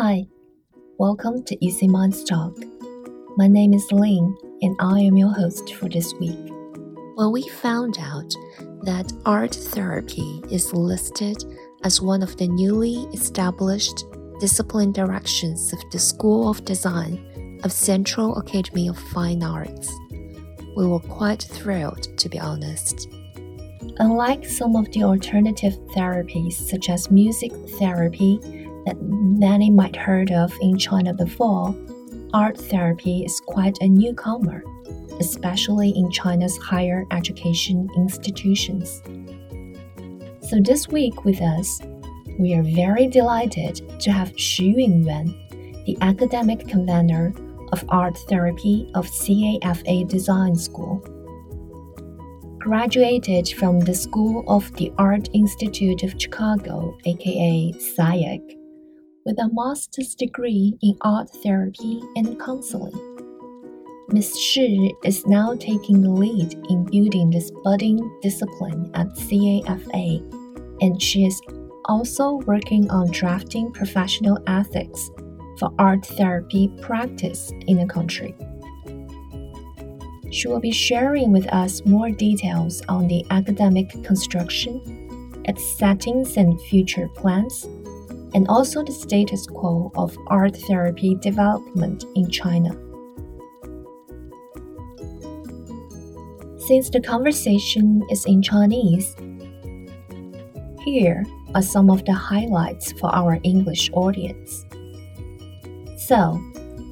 Hi, welcome to Easy Minds Talk. My name is Lin, and I am your host for this week. When we found out that art therapy is listed as one of the newly established discipline directions of the School of Design of Central Academy of Fine Arts, we were quite thrilled, to be honest. Unlike some of the alternative therapies, such as music therapy, that many might heard of in China before, art therapy is quite a newcomer, especially in China's higher education institutions. So this week with us, we are very delighted to have Xu Yungyuan, the academic convener of art therapy of CAFA Design School graduated from the School of the Art Institute of Chicago, aka SCIAC, with a master's degree in art therapy and counseling. Ms. Shi is now taking the lead in building this budding discipline at CAFA, and she is also working on drafting professional ethics for art therapy practice in the country. She will be sharing with us more details on the academic construction, its settings and future plans, and also the status quo of art therapy development in China. Since the conversation is in Chinese, here are some of the highlights for our English audience. So,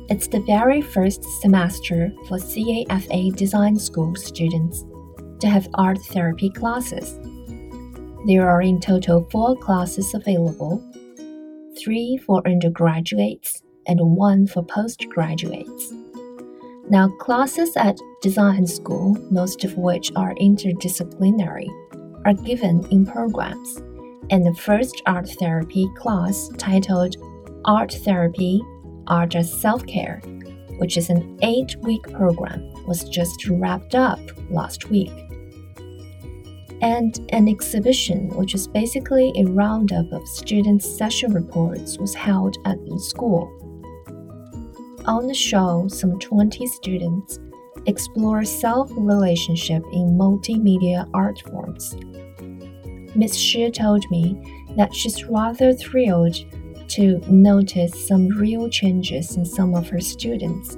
it's the very first semester for CAFA Design School students to have art therapy classes. There are in total four classes available three for undergraduates and one for postgraduates. Now, classes at design school, most of which are interdisciplinary, are given in programs, and the first art therapy class titled Art Therapy Art as Self Care, which is an eight week program, was just wrapped up last week. And an exhibition, which is basically a roundup of students' session reports, was held at the school. On the show, some 20 students explore self relationship in multimedia art forms. Ms. Shi told me that she's rather thrilled to notice some real changes in some of her students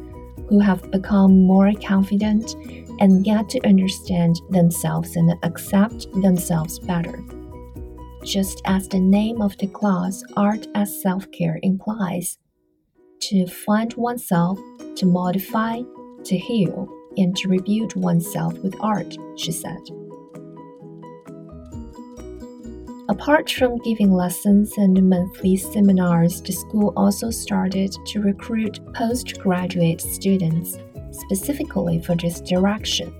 who have become more confident and get to understand themselves and accept themselves better. Just as the name of the class, Art as Self Care, implies, to find oneself, to modify, to heal, and to rebuild oneself with art, she said. Apart from giving lessons and monthly seminars, the school also started to recruit postgraduate students specifically for this direction.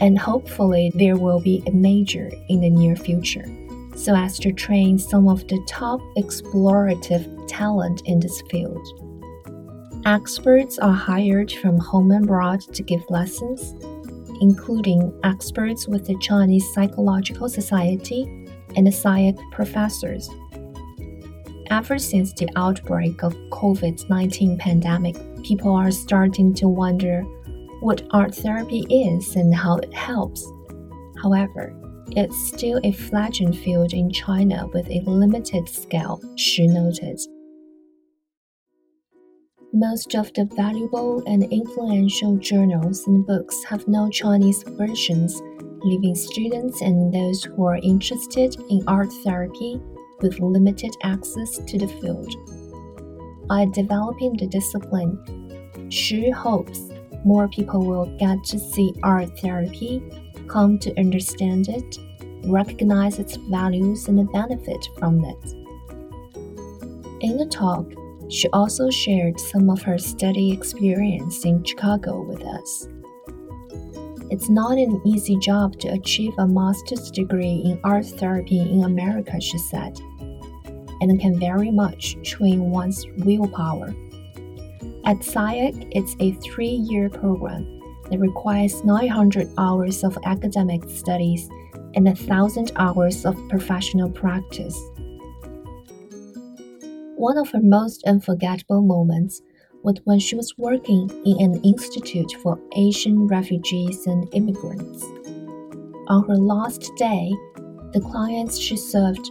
And hopefully, there will be a major in the near future, so as to train some of the top explorative talent in this field. Experts are hired from home and abroad to give lessons, including experts with the Chinese Psychological Society and SCIAC professors. Ever since the outbreak of COVID-19 pandemic, people are starting to wonder what art therapy is and how it helps. However, it's still a fledgling field in China with a limited scale, Xu noted. Most of the valuable and influential journals and books have no Chinese versions leaving students and those who are interested in art therapy with limited access to the field. By developing the discipline, Xu hopes more people will get to see art therapy, come to understand it, recognize its values, and benefit from it. In the talk, she also shared some of her study experience in Chicago with us. It's not an easy job to achieve a master's degree in art therapy in America, she said, and can very much train one's willpower. At SCIAC, it's a three year program that requires 900 hours of academic studies and 1,000 hours of professional practice. One of her most unforgettable moments was when she was working in an institute for Asian refugees and immigrants. On her last day, the clients she served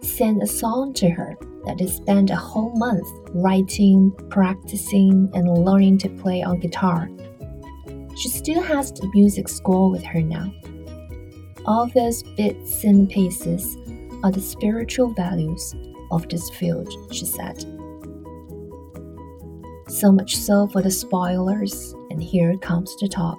sang a song to her that they spent a whole month writing, practicing, and learning to play on guitar. She still has the music score with her now. All those bits and pieces are the spiritual values of this field, she said. So much so for the spoilers, and here comes the talk.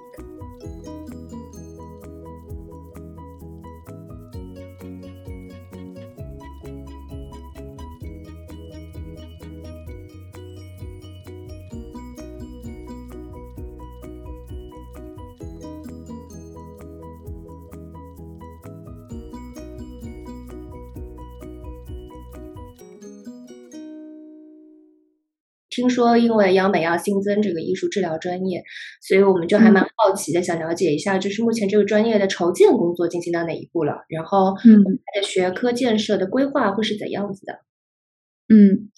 说因为央美要新增这个艺术治疗专业，所以我们就还蛮好奇的，想了解一下，就是目前这个专业的筹建工作进行到哪一步了？然后，嗯，它的学科建设的规划会是怎样子的？嗯，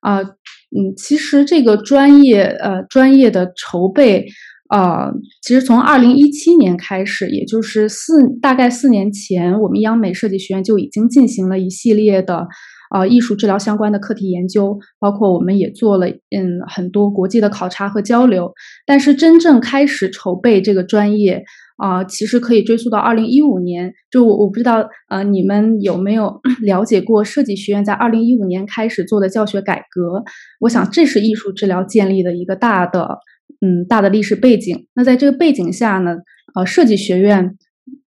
啊，嗯，其实这个专业，呃，专业的筹备，呃，其实从二零一七年开始，也就是四大概四年前，我们央美设计学院就已经进行了一系列的。啊，艺术治疗相关的课题研究，包括我们也做了嗯很多国际的考察和交流。但是真正开始筹备这个专业啊，其实可以追溯到二零一五年。就我我不知道呃你们有没有 了解过设计学院在二零一五年开始做的教学改革？我想这是艺术治疗建立的一个大的嗯大的历史背景。那在这个背景下呢，呃，设计学院。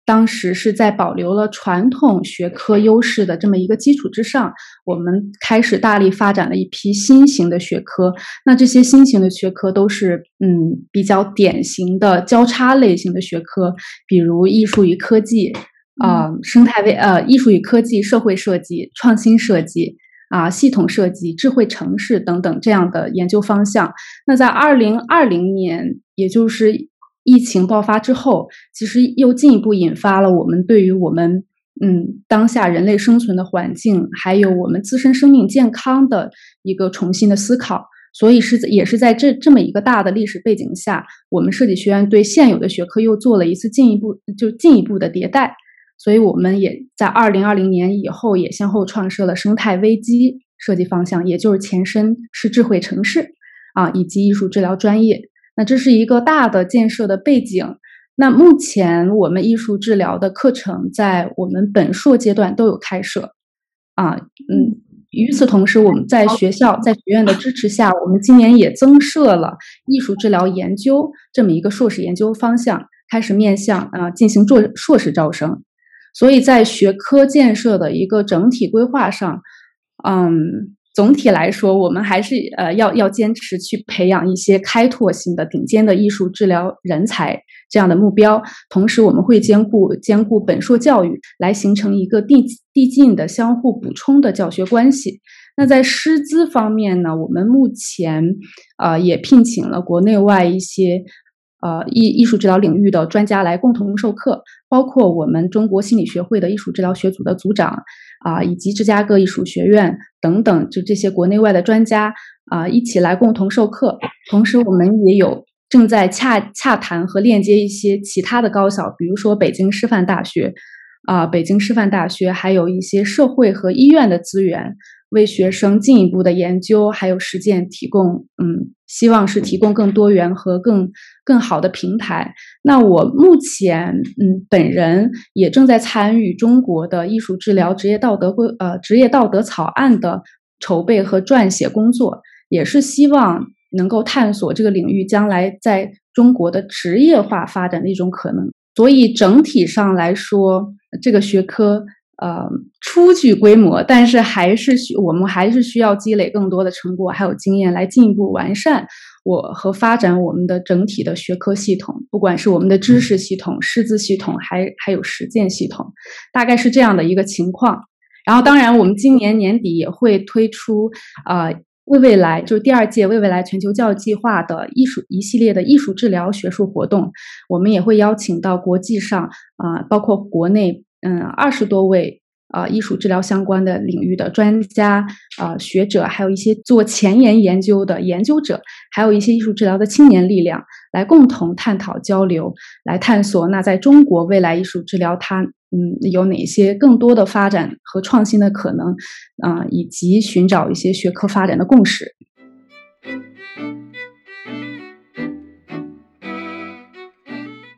当时是在保留了传统学科优势的这么一个基础之上，我们开始大力发展了一批新型的学科。那这些新型的学科都是嗯比较典型的交叉类型的学科，比如艺术与科技啊、生态位呃艺术与科技、社会设计、创新设计啊、系统设计、智慧城市等等这样的研究方向。那在二零二零年，也就是。疫情爆发之后，其实又进一步引发了我们对于我们嗯当下人类生存的环境，还有我们自身生命健康的一个重新的思考。所以是也是在这这么一个大的历史背景下，我们设计学院对现有的学科又做了一次进一步就进一步的迭代。所以我们也在二零二零年以后也先后创设了生态危机设计方向，也就是前身是智慧城市啊，以及艺术治疗专业。那这是一个大的建设的背景。那目前我们艺术治疗的课程在我们本硕阶段都有开设，啊，嗯，与此同时，我们在学校在学院的支持下，我们今年也增设了艺术治疗研究这么一个硕士研究方向，开始面向啊进行硕硕士招生。所以在学科建设的一个整体规划上，嗯。总体来说，我们还是呃要要坚持去培养一些开拓性的顶尖的艺术治疗人才这样的目标。同时，我们会兼顾兼顾本硕教育，来形成一个递递进的相互补充的教学关系。那在师资方面呢，我们目前呃也聘请了国内外一些。呃，艺艺术治疗领域的专家来共同授课，包括我们中国心理学会的艺术治疗学组的组长啊，以及芝加哥艺术学院等等，就这些国内外的专家啊，一起来共同授课。同时，我们也有正在洽洽谈和链接一些其他的高校，比如说北京师范大学啊，北京师范大学还有一些社会和医院的资源。为学生进一步的研究还有实践提供，嗯，希望是提供更多元和更更好的平台。那我目前，嗯，本人也正在参与中国的艺术治疗职业道德规呃职业道德草案的筹备和撰写工作，也是希望能够探索这个领域将来在中国的职业化发展的一种可能。所以整体上来说，这个学科。呃，初具规模，但是还是需我们还是需要积累更多的成果，还有经验来进一步完善我和发展我们的整体的学科系统，不管是我们的知识系统、师资系统，还还有实践系统，大概是这样的一个情况。然后，当然，我们今年年底也会推出啊，为未来就是第二届为未来全球教育计划的艺术一系列的艺术治疗学术活动，我们也会邀请到国际上啊，包括国内。嗯，二十多位啊艺术治疗相关的领域的专家啊学者，还有一些做前沿研究的研究者，还有一些艺术治疗的青年力量，来共同探讨交流，来探索那在中国未来艺术治疗它嗯有哪些更多的发展和创新的可能啊，以及寻找一些学科发展的共识。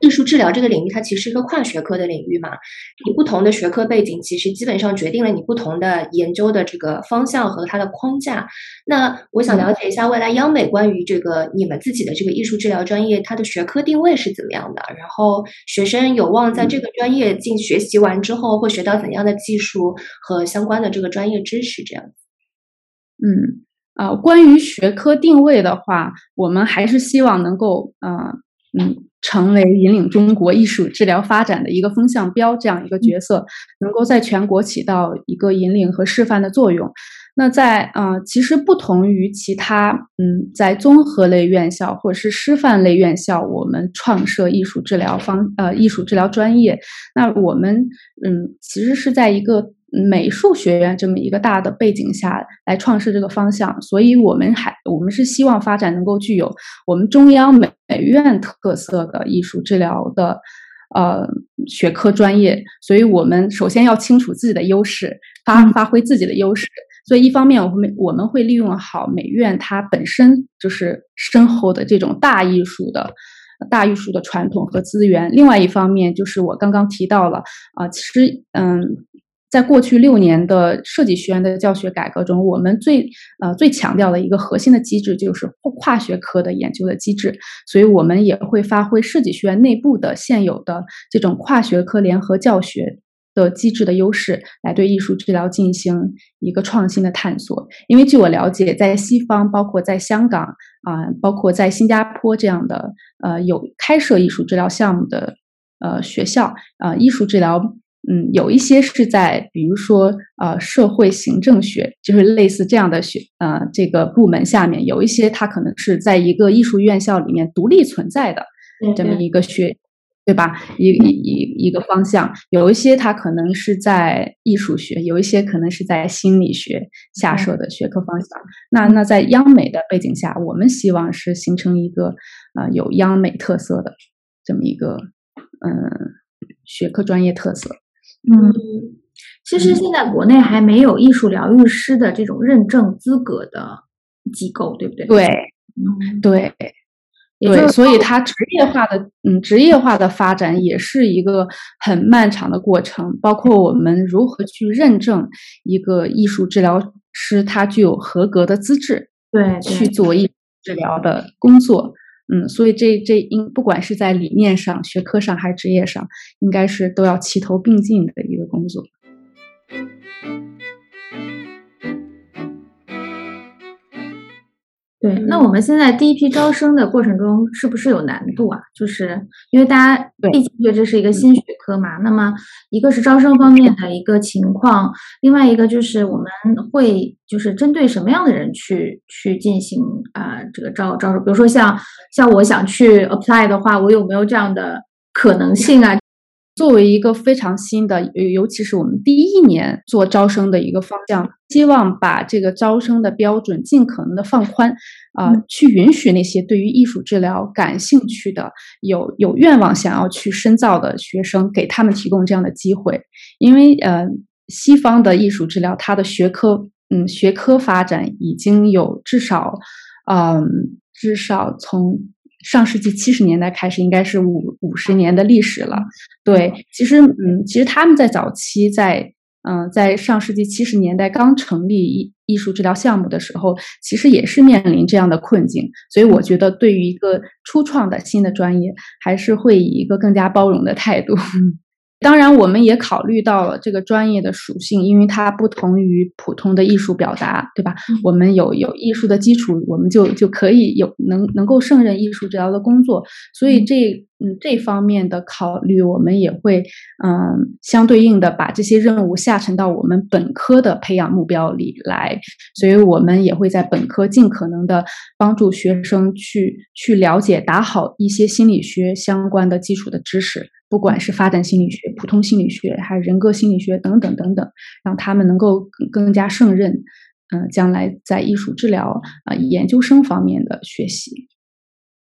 艺术治疗这个领域，它其实是一个跨学科的领域嘛。你不同的学科背景，其实基本上决定了你不同的研究的这个方向和它的框架。那我想了解一下，未来央美关于这个你们自己的这个艺术治疗专业，它的学科定位是怎么样的？然后学生有望在这个专业进学习完之后，会学到怎样的技术和相关的这个专业知识？这样子。嗯，啊，关于学科定位的话，我们还是希望能够，啊，嗯。成为引领中国艺术治疗发展的一个风向标，这样一个角色，能够在全国起到一个引领和示范的作用。那在啊，其实不同于其他嗯，在综合类院校或者是师范类院校，我们创设艺术治疗方呃艺术治疗专业，那我们嗯，其实是在一个。美术学院这么一个大的背景下来创设这个方向，所以我们还我们是希望发展能够具有我们中央美美院特色的艺术治疗的呃学科专业，所以我们首先要清楚自己的优势，发发挥自己的优势。所以一方面我们我们会利用好美院它本身就是深厚的这种大艺术的大艺术的传统和资源，另外一方面就是我刚刚提到了啊，其实嗯。在过去六年的设计学院的教学改革中，我们最呃最强调的一个核心的机制就是跨学科的研究的机制，所以我们也会发挥设计学院内部的现有的这种跨学科联合教学的机制的优势，来对艺术治疗进行一个创新的探索。因为据我了解，在西方，包括在香港啊，包括在新加坡这样的呃有开设艺术治疗项目的呃学校啊，艺术治疗。嗯，有一些是在，比如说，呃，社会行政学，就是类似这样的学，呃，这个部门下面有一些，它可能是在一个艺术院校里面独立存在的这么一个学，对吧？一一一一个方向，有一些它可能是在艺术学，有一些可能是在心理学下设的学科方向。那那在央美的背景下，我们希望是形成一个，呃，有央美特色的这么一个，嗯，学科专业特色。嗯，其实现在国内还没有艺术疗愈师的这种认证资格的机构，对不对？对，对，对，所以它职业化的，嗯，职业化的发展也是一个很漫长的过程。包括我们如何去认证一个艺术治疗师，他具有合格的资质，对，去做艺治疗的工作。嗯，所以这这应不管是在理念上、学科上还是职业上，应该是都要齐头并进的一个工作。对，那我们现在第一批招生的过程中是不是有难度啊？就是因为大家毕竟觉得这是一个新学科嘛。那么一个是招生方面的一个情况，另外一个就是我们会就是针对什么样的人去去进行啊这个招招生？比如说像像我想去 apply 的话，我有没有这样的可能性啊？作为一个非常新的，尤尤其是我们第一年做招生的一个方向，希望把这个招生的标准尽可能的放宽，啊，去允许那些对于艺术治疗感兴趣的、有有愿望想要去深造的学生，给他们提供这样的机会。因为呃，西方的艺术治疗，它的学科，嗯，学科发展已经有至少，嗯，至少从。上世纪七十年代开始，应该是五五十年的历史了。对，其实，嗯，其实他们在早期，在嗯，在上世纪七十年代刚成立艺艺术治疗项目的时候，其实也是面临这样的困境。所以，我觉得对于一个初创的新的专业，还是会以一个更加包容的态度。当然，我们也考虑到了这个专业的属性，因为它不同于普通的艺术表达，对吧？我们有有艺术的基础，我们就就可以有能能够胜任艺术治疗的工作。所以这嗯这方面的考虑，我们也会嗯相对应的把这些任务下沉到我们本科的培养目标里来，所以我们也会在本科尽可能的帮助学生去去了解打好一些心理学相关的基础的知识，不管是发展心理学、普通心理学，还是人格心理学等等等等，让他们能够更加胜任，嗯，将来在艺术治疗啊研究生方面的学习。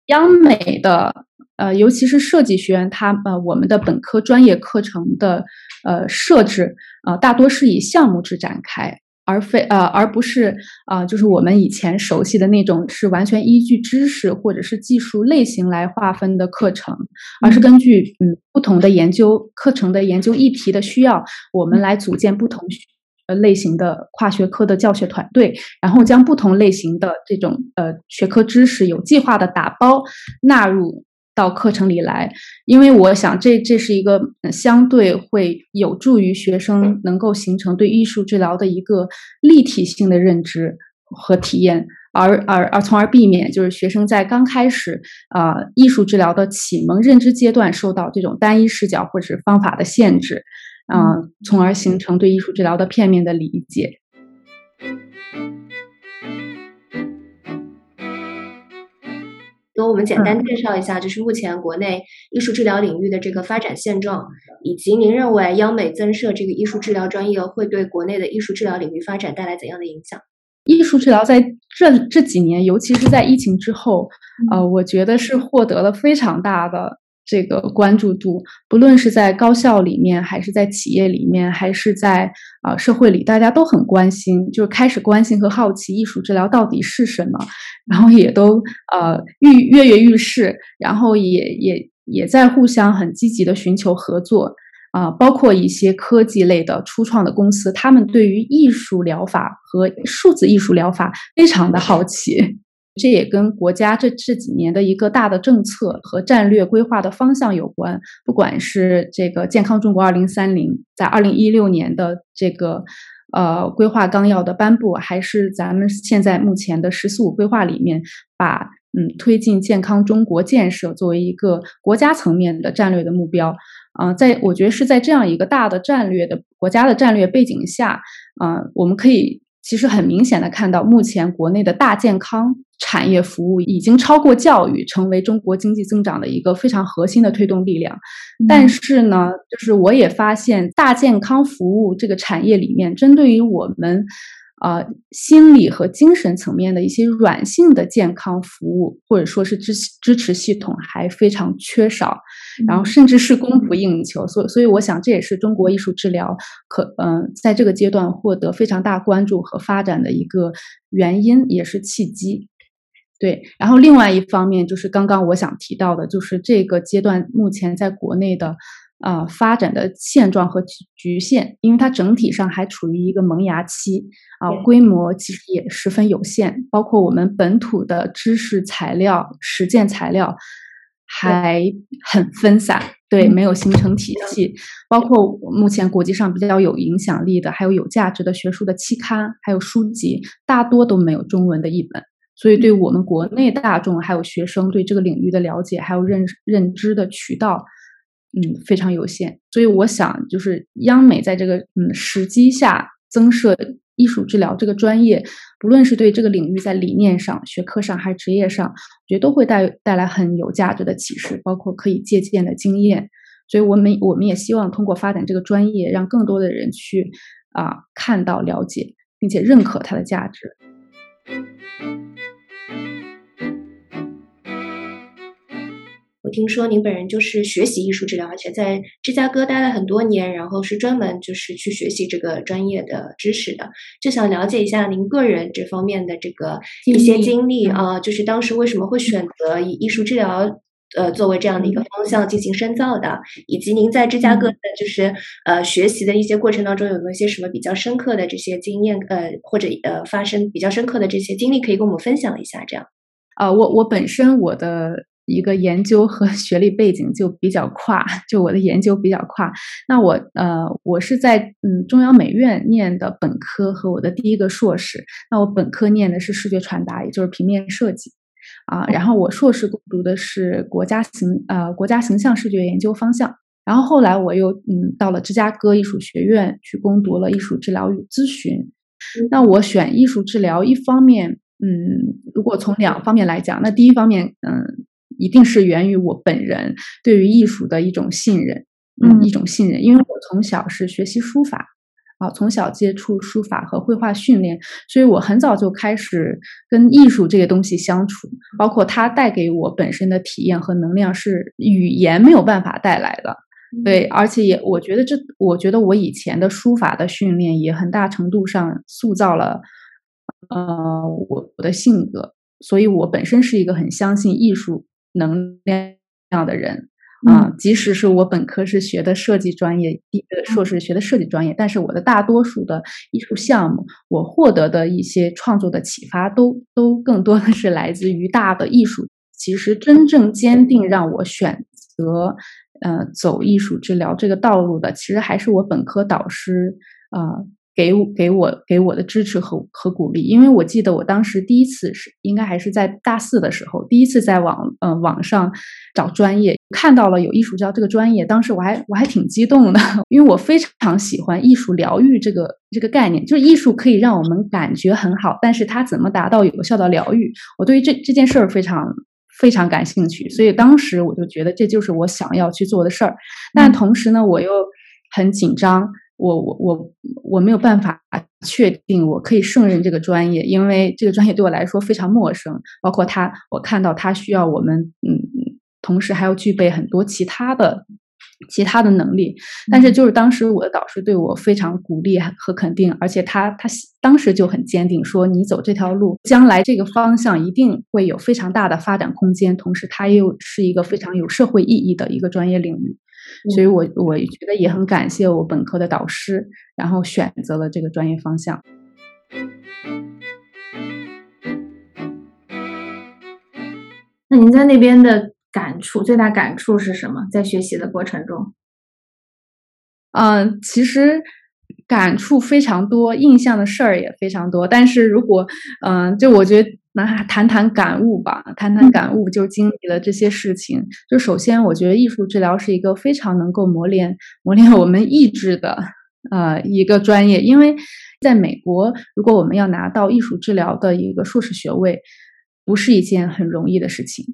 央美的呃，尤其是设计学院，它呃，我们的本科专业课程的呃设置呃，大多是以项目制展开，而非呃，而不是啊，就是我们以前熟悉的那种是完全依据知识或者是技术类型来划分的课程，而是根据嗯不同的研究课程的研究议题的需要，我们来组建不同。呃，类型的跨学科的教学团队，然后将不同类型的这种呃学科知识有计划的打包纳入到课程里来，因为我想这这是一个相对会有助于学生能够形成对艺术治疗的一个立体性的认知和体验，而而而从而避免就是学生在刚开始啊艺术治疗的启蒙认知阶段受到这种单一视角或者是方法的限制。嗯，从而形成对艺术治疗的片面的理解。给我们简单介绍一下，就是目前国内艺术治疗领域的这个发展现状，以及您认为央美增设这个艺术治疗专业会对国内的艺术治疗领域发展带来怎样的影响？艺术治疗在这这几年，尤其是在疫情之后，呃，我觉得是获得了非常大的。这个关注度，不论是在高校里面，还是在企业里面，还是在啊社会里，大家都很关心，就是开始关心和好奇艺术治疗到底是什么，然后也都呃跃跃跃欲试，然后也也也在互相很积极的寻求合作啊，包括一些科技类的初创的公司，他们对于艺术疗法和数字艺术疗法非常的好奇。这也跟国家这这几年的一个大的政策和战略规划的方向有关。不管是这个健康中国二零三零，在二零一六年的这个呃规划纲要的颁布，还是咱们现在目前的“十四五”规划里面，把嗯推进健康中国建设作为一个国家层面的战略的目标。啊，在我觉得是在这样一个大的战略的国家的战略背景下，啊，我们可以。其实很明显的看到，目前国内的大健康产业服务已经超过教育，成为中国经济增长的一个非常核心的推动力量。但是呢，就是我也发现，大健康服务这个产业里面，针对于我们。呃，心理和精神层面的一些软性的健康服务，或者说是支支持系统还非常缺少，然后甚至是供不应求。所所以，我想这也是中国艺术治疗可嗯在这个阶段获得非常大关注和发展的一个原因，也是契机。对，然后另外一方面就是刚刚我想提到的，就是这个阶段目前在国内的。啊，发展的现状和局限，因为它整体上还处于一个萌芽期啊，规模其实也十分有限。包括我们本土的知识材料、实践材料还很分散，对，没有形成体系。包括目前国际上比较有影响力的，还有有价值的学术的期刊，还有书籍，大多都没有中文的译本。所以，对我们国内大众还有学生对这个领域的了解，还有认认知的渠道。嗯，非常有限，所以我想，就是央美在这个嗯时机下增设艺术治疗这个专业，不论是对这个领域在理念上、学科上还是职业上，我觉得都会带带来很有价值的启示，包括可以借鉴的经验。所以，我们我们也希望通过发展这个专业，让更多的人去啊看到、了解，并且认可它的价值。我听说您本人就是学习艺术治疗，而且在芝加哥待了很多年，然后是专门就是去学习这个专业的知识的。就想了解一下您个人这方面的这个一些经历啊，就是当时为什么会选择以艺术治疗呃作为这样的一个方向进行深造的，以及您在芝加哥的就是呃学习的一些过程当中有没有一些什么比较深刻的这些经验呃或者呃发生比较深刻的这些经历可以跟我们分享一下？这样啊，我我本身我的。一个研究和 学历背景就比较跨，就我的研究比较跨。那我呃，我是在嗯中央美院念的本科和我的第一个硕士。那我本科念的是视觉传达，也就是平面设计。啊，然后我硕士攻读的是国家形呃国家形象视觉研究方向，然后后来我又嗯到了芝加哥艺术学院去攻读了艺术治疗与咨询。那我选艺术治疗，一方面嗯，如果从两方面来讲，那第一方面嗯，一定是源于我本人对于艺术的一种信任，嗯，一种信任，因为我从小是学习书法。啊，从小接触书法和绘画训练，所以我很早就开始跟艺术这个东西相处，包括它带给我本身的体验和能量是语言没有办法带来的。对，而且也我觉得这，我觉得我以前的书法的训练也很大程度上塑造了，呃，我我的性格，所以我本身是一个很相信艺术能量的人。啊，即使是我本科是学的设计专业，硕士学的设计专业，但是我的大多数的艺术项目，我获得的一些创作的启发，都都更多的是来自于大的艺术。其实真正坚定让我选择，呃，走艺术治疗这个道路的，其实还是我本科导师啊。给给我给我的支持和和鼓励，因为我记得我当时第一次是应该还是在大四的时候，第一次在网呃网上找专业，看到了有艺术教这个专业，当时我还我还挺激动的，因为我非常喜欢艺术疗愈这个这个概念，就是艺术可以让我们感觉很好，但是它怎么达到有效的疗愈，我对于这这件事儿非常非常感兴趣，所以当时我就觉得这就是我想要去做的事儿，但同时呢，我又很紧张。我我我我没有办法确定我可以胜任这个专业，因为这个专业对我来说非常陌生。包括他，我看到他需要我们，嗯，同时还要具备很多其他的其他的能力。但是就是当时我的导师对我非常鼓励和肯定，而且他他当时就很坚定说：“你走这条路，将来这个方向一定会有非常大的发展空间。同时，它又是一个非常有社会意义的一个专业领域。”所以，我我觉得也很感谢我本科的导师，然后选择了这个专业方向。那您在那边的感触，最大感触是什么？在学习的过程中？嗯，其实感触非常多，印象的事儿也非常多。但是如果，嗯，就我觉得。那谈谈感悟吧，谈谈感悟，就经历了这些事情。就首先，我觉得艺术治疗是一个非常能够磨练磨练我们意志的呃一个专业。因为在美国，如果我们要拿到艺术治疗的一个硕士学位，不是一件很容易的事情。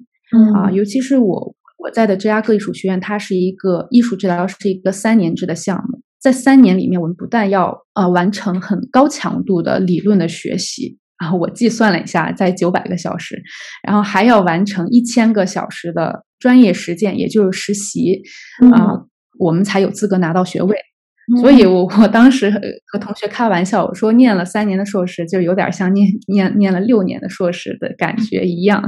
啊，尤其是我我在的芝加哥艺术学院，它是一个艺术治疗是一个三年制的项目，在三年里面，我们不但要呃完成很高强度的理论的学习。然后我计算了一下，在九百个小时，然后还要完成一千个小时的专业实践，也就是实习啊，我们才有资格拿到学位。所以，我我当时和同学开玩笑，我说念了三年的硕士，就有点像念念念了六年的硕士的感觉一样，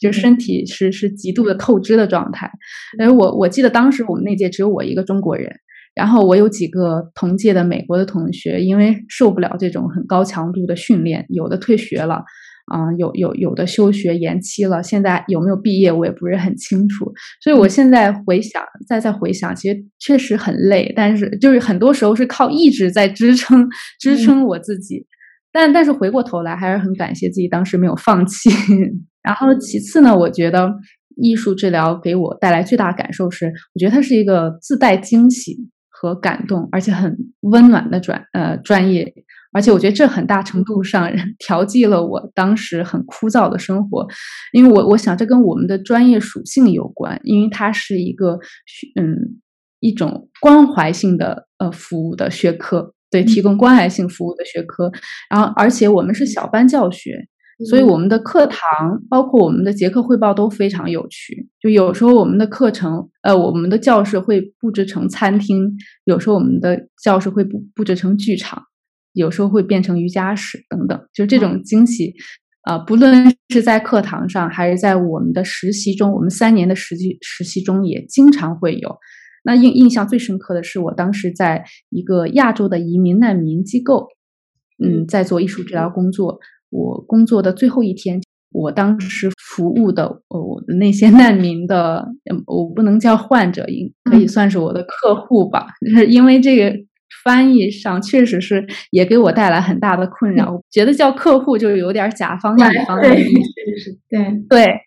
就身体是是极度的透支的状态。哎，我我记得当时我们那届只有我一个中国人。然后我有几个同届的美国的同学，因为受不了这种很高强度的训练，有的退学了，啊，有有有的休学延期了，现在有没有毕业我也不是很清楚。所以我现在回想，再再回想，其实确实很累，但是就是很多时候是靠意志在支撑支撑我自己。但但是回过头来，还是很感谢自己当时没有放弃。然后其次呢，我觉得艺术治疗给我带来最大感受是，我觉得它是一个自带惊喜。和感动，而且很温暖的专呃专业，而且我觉得这很大程度上调剂了我当时很枯燥的生活，因为我我想这跟我们的专业属性有关，因为它是一个嗯一种关怀性的呃服务的学科，对，提供关爱性服务的学科，然后而且我们是小班教学。所以我们的课堂，包括我们的结课汇报都非常有趣。就有时候我们的课程，呃，我们的教室会布置成餐厅，有时候我们的教室会布布置成剧场，有时候会变成瑜伽室等等。就这种惊喜，啊，不论是在课堂上，还是在我们的实习中，我们三年的实习实习中也经常会有。那印印象最深刻的是，我当时在一个亚洲的移民难民机构，嗯，在做艺术治疗工作。我工作的最后一天，我当时服务的我的那些难民的，我不能叫患者，应可以算是我的客户吧。就是因为这个翻译上确实是也给我带来很大的困扰。我觉得叫客户就有点甲方乙方的意思。对对，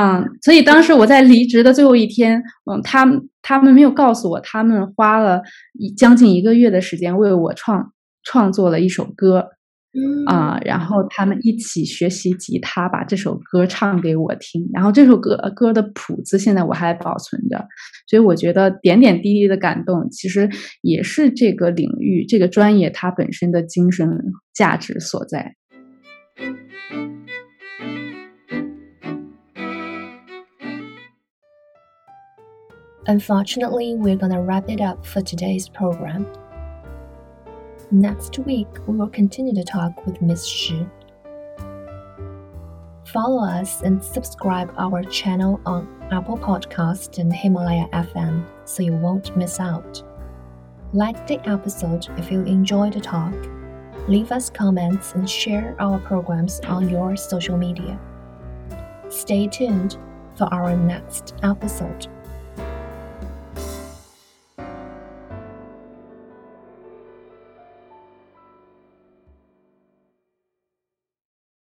嗯，所以当时我在离职的最后一天，嗯，他们他们没有告诉我，他们花了将近一个月的时间为我创创作了一首歌。啊，然后他们一起学习吉他，把这首歌唱给我听。然后这首歌歌的谱子现在我还保存着，所以我觉得点点滴滴的感动，其实也是这个领域、这个专业它本身的精神价值所在。Unfortunately, we're gonna wrap it up for today's program. Next week, we will continue to talk with Miss Shi. Follow us and subscribe our channel on Apple Podcast and Himalaya FM so you won't miss out. Like the episode if you enjoy the talk. Leave us comments and share our programs on your social media. Stay tuned for our next episode.